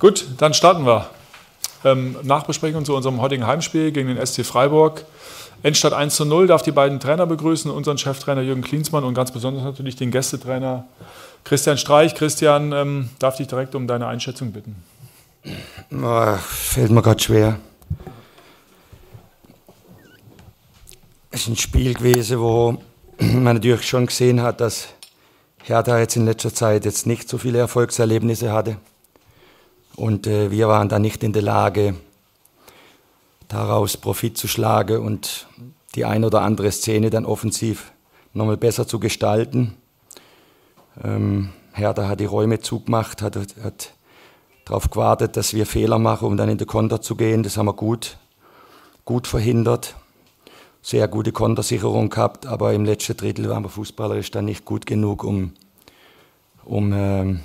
Gut, dann starten wir. Ähm, Nachbesprechung zu unserem heutigen Heimspiel gegen den SC Freiburg. Endstadt 1 zu 0 darf die beiden Trainer begrüßen, unseren Cheftrainer Jürgen Klinsmann und ganz besonders natürlich den Gästetrainer Christian Streich. Christian, ähm, darf dich direkt um deine Einschätzung bitten. Oh, fällt mir gerade schwer. Es ist ein Spiel gewesen, wo man natürlich schon gesehen hat, dass Hertha jetzt in letzter Zeit jetzt nicht so viele Erfolgserlebnisse hatte. Und äh, wir waren da nicht in der Lage, daraus Profit zu schlagen und die ein oder andere Szene dann offensiv nochmal besser zu gestalten. Ähm, Hertha hat die Räume zugemacht, hat, hat darauf gewartet, dass wir Fehler machen, um dann in den Konter zu gehen. Das haben wir gut, gut verhindert. Sehr gute Kontersicherung gehabt, aber im letzten Drittel waren wir fußballerisch dann nicht gut genug, um, um, ähm,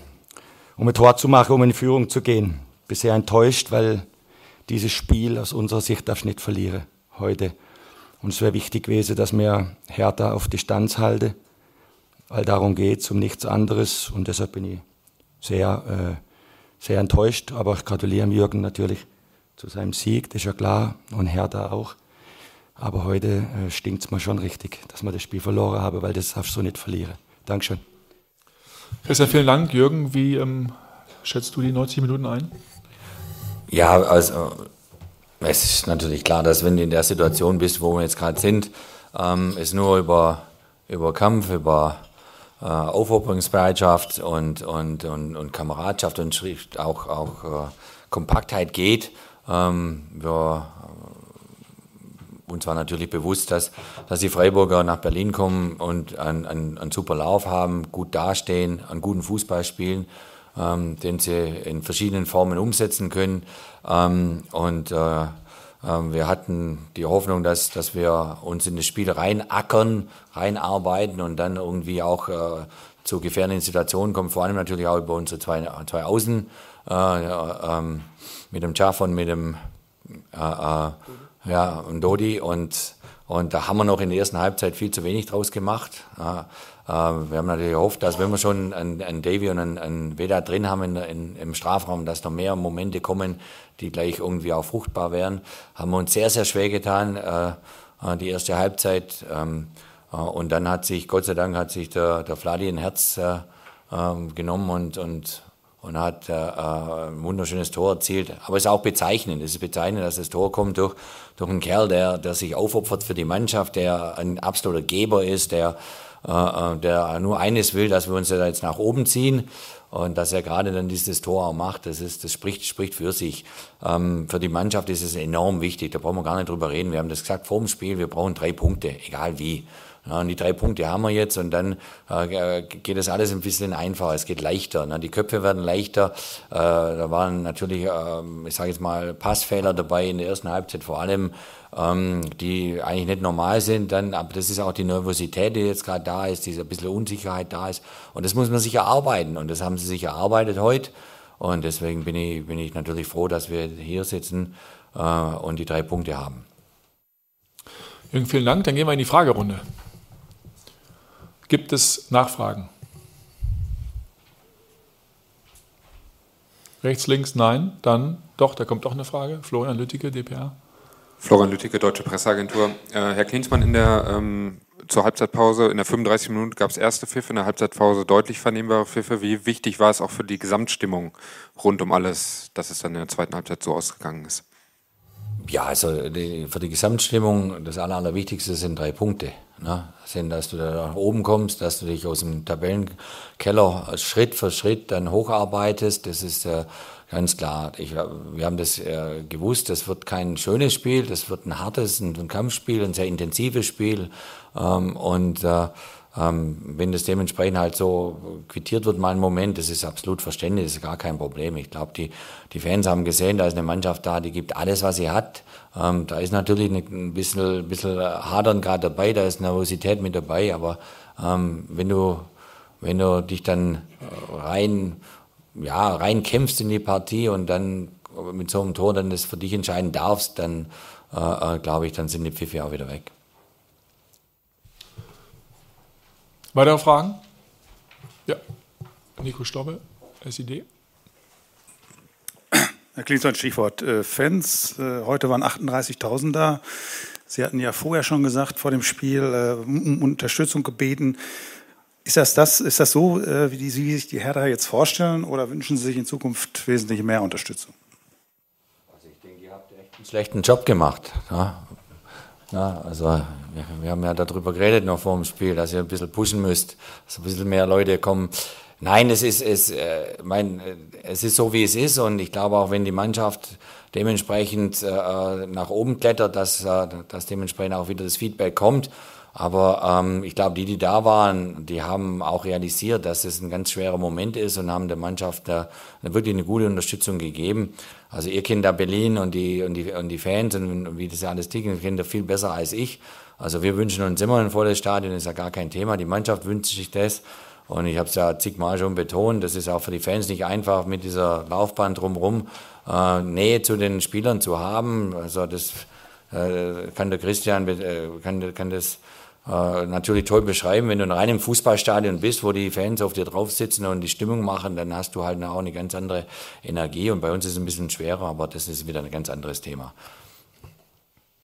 um ein Tor zu machen, um in Führung zu gehen. Bisher enttäuscht, weil dieses Spiel aus unserer Sicht darf nicht verlieren heute. Und es wäre wichtig gewesen, dass wir Hertha auf Distanz halten, weil darum geht es, um nichts anderes. Und deshalb bin ich sehr, äh, sehr enttäuscht. Aber ich gratuliere Jürgen natürlich zu seinem Sieg, das ist ja klar, und Hertha auch. Aber heute äh, stinkt es mir schon richtig, dass wir das Spiel verloren haben, weil das darfst du nicht verlieren. Dankeschön. Christian, vielen Dank. Jürgen, wie ähm, schätzt du die 90 Minuten ein? Ja, also es ist natürlich klar, dass wenn du in der Situation bist, wo wir jetzt gerade sind, ähm, es nur über, über Kampf, über äh, Aufopferungsbereitschaft und, und, und, und Kameradschaft und auch, auch äh, Kompaktheit geht. Ähm, wir, uns war natürlich bewusst, dass, dass die Freiburger nach Berlin kommen und einen, einen, einen super Lauf haben, gut dastehen, einen guten Fußball spielen ähm, den sie in verschiedenen Formen umsetzen können. Ähm, und äh, äh, wir hatten die Hoffnung, dass, dass wir uns in das Spiel reinackern, reinarbeiten und dann irgendwie auch äh, zu gefährlichen Situationen kommen, vor allem natürlich auch über unsere zwei, zwei Außen, äh, ähm, mit dem Chaff und mit dem äh, äh, ja, und Dodi. Und, und da haben wir noch in der ersten Halbzeit viel zu wenig draus gemacht. Ähm, wir haben natürlich gehofft, dass wenn wir schon einen, einen Davy und einen, einen Veda drin haben in, in, im Strafraum, dass noch mehr Momente kommen, die gleich irgendwie auch fruchtbar wären. Haben wir uns sehr, sehr schwer getan, äh, äh die erste Halbzeit. Ähm, äh, und dann hat sich, Gott sei Dank, hat sich der, der Vladi ein Herz äh, ähm, genommen und, und, und hat äh, ein wunderschönes Tor erzielt. Aber es ist auch bezeichnend. Es ist bezeichnend, dass das Tor kommt durch, durch einen Kerl, der, der sich aufopfert für die Mannschaft, der ein absoluter Geber ist, der äh, äh, der nur eines will, dass wir uns da jetzt nach oben ziehen. Und dass er gerade dann dieses Tor auch macht, das, ist, das spricht, spricht für sich. Ähm, für die Mannschaft ist es enorm wichtig, da brauchen wir gar nicht drüber reden. Wir haben das gesagt vor dem Spiel, wir brauchen drei Punkte, egal wie. Ja, und die drei Punkte haben wir jetzt und dann äh, geht das alles ein bisschen einfacher, es geht leichter. Ne? Die Köpfe werden leichter. Äh, da waren natürlich, äh, ich sage jetzt mal, Passfehler dabei in der ersten Halbzeit vor allem, ähm, die eigentlich nicht normal sind. Dann, aber das ist auch die Nervosität, die jetzt gerade da ist, diese bisschen Unsicherheit da ist. Und das muss man sich erarbeiten und das haben sie sich erarbeitet heute. Und deswegen bin ich, bin ich natürlich froh, dass wir hier sitzen äh, und die drei Punkte haben. Jürgen, vielen Dank. Dann gehen wir in die Fragerunde. Gibt es Nachfragen? Rechts, links, nein. Dann doch, da kommt doch eine Frage. Florian Lütticke, DPA. Florian Lütticke, Deutsche Presseagentur. Äh, Herr Klinsmann, in der, ähm, zur Halbzeitpause, in der 35 Minuten gab es erste Pfiffe, in der Halbzeitpause deutlich vernehmbare Pfiffe. Wie wichtig war es auch für die Gesamtstimmung rund um alles, dass es dann in der zweiten Halbzeit so ausgegangen ist? Ja, also die, für die Gesamtstimmung, das Aller, Allerwichtigste sind drei Punkte. Ne? Sind, dass du da nach oben kommst, dass du dich aus dem Tabellenkeller Schritt für Schritt dann hocharbeitest. Das ist äh, ganz klar. Ich, wir haben das äh, gewusst, das wird kein schönes Spiel, das wird ein hartes, ein, ein Kampfspiel, ein sehr intensives Spiel. Ähm, und äh, ähm, wenn das dementsprechend halt so quittiert wird, mal ein Moment, das ist absolut verständlich, das ist gar kein Problem. Ich glaube, die, die Fans haben gesehen, da ist eine Mannschaft da, die gibt alles, was sie hat. Ähm, da ist natürlich ein bisschen, bisschen Hadern gerade dabei, da ist Nervosität mit dabei, aber ähm, wenn du, wenn du dich dann rein, ja, rein kämpfst in die Partie und dann mit so einem Tor dann das für dich entscheiden darfst, dann äh, äh glaube ich, dann sind die Pfiffe auch wieder weg. Weitere Fragen? Ja. Nico Stobbe, SID. Herr Klinsmann, Stichwort äh, Fans. Äh, heute waren 38.000 da. Sie hatten ja vorher schon gesagt, vor dem Spiel äh, um Unterstützung gebeten. Ist das, das, ist das so, wie, die, wie sich die Hertha jetzt vorstellen, oder wünschen Sie sich in Zukunft wesentlich mehr Unterstützung? Also ich denke, ihr habt echt einen schlechten Job gemacht. Ja? Ja, also wir, wir, haben ja darüber geredet noch vor dem Spiel, dass ihr ein bisschen pushen müsst, dass ein bisschen mehr Leute kommen. Nein, es ist, es, äh, mein, äh, es ist so, wie es ist. Und ich glaube auch, wenn die Mannschaft dementsprechend äh, nach oben klettert, dass, äh, dass dementsprechend auch wieder das Feedback kommt. Aber ähm, ich glaube, die, die da waren, die haben auch realisiert, dass es ein ganz schwerer Moment ist und haben der Mannschaft da wirklich eine gute Unterstützung gegeben. Also ihr kennt da Berlin und die, und die, und die Fans und wie das ja alles tickt, kennt ihr viel besser als ich. Also wir wünschen uns immer ein volles Stadion, ist ja gar kein Thema. Die Mannschaft wünscht sich das. Und ich habe es ja zigmal schon betont, das ist auch für die Fans nicht einfach, mit dieser Laufbahn drumherum äh, Nähe zu den Spielern zu haben. Also das äh, kann der Christian, äh, kann, kann das äh, natürlich toll beschreiben. Wenn du in einem Fußballstadion bist, wo die Fans auf dir drauf sitzen und die Stimmung machen, dann hast du halt auch eine ganz andere Energie. Und bei uns ist es ein bisschen schwerer, aber das ist wieder ein ganz anderes Thema.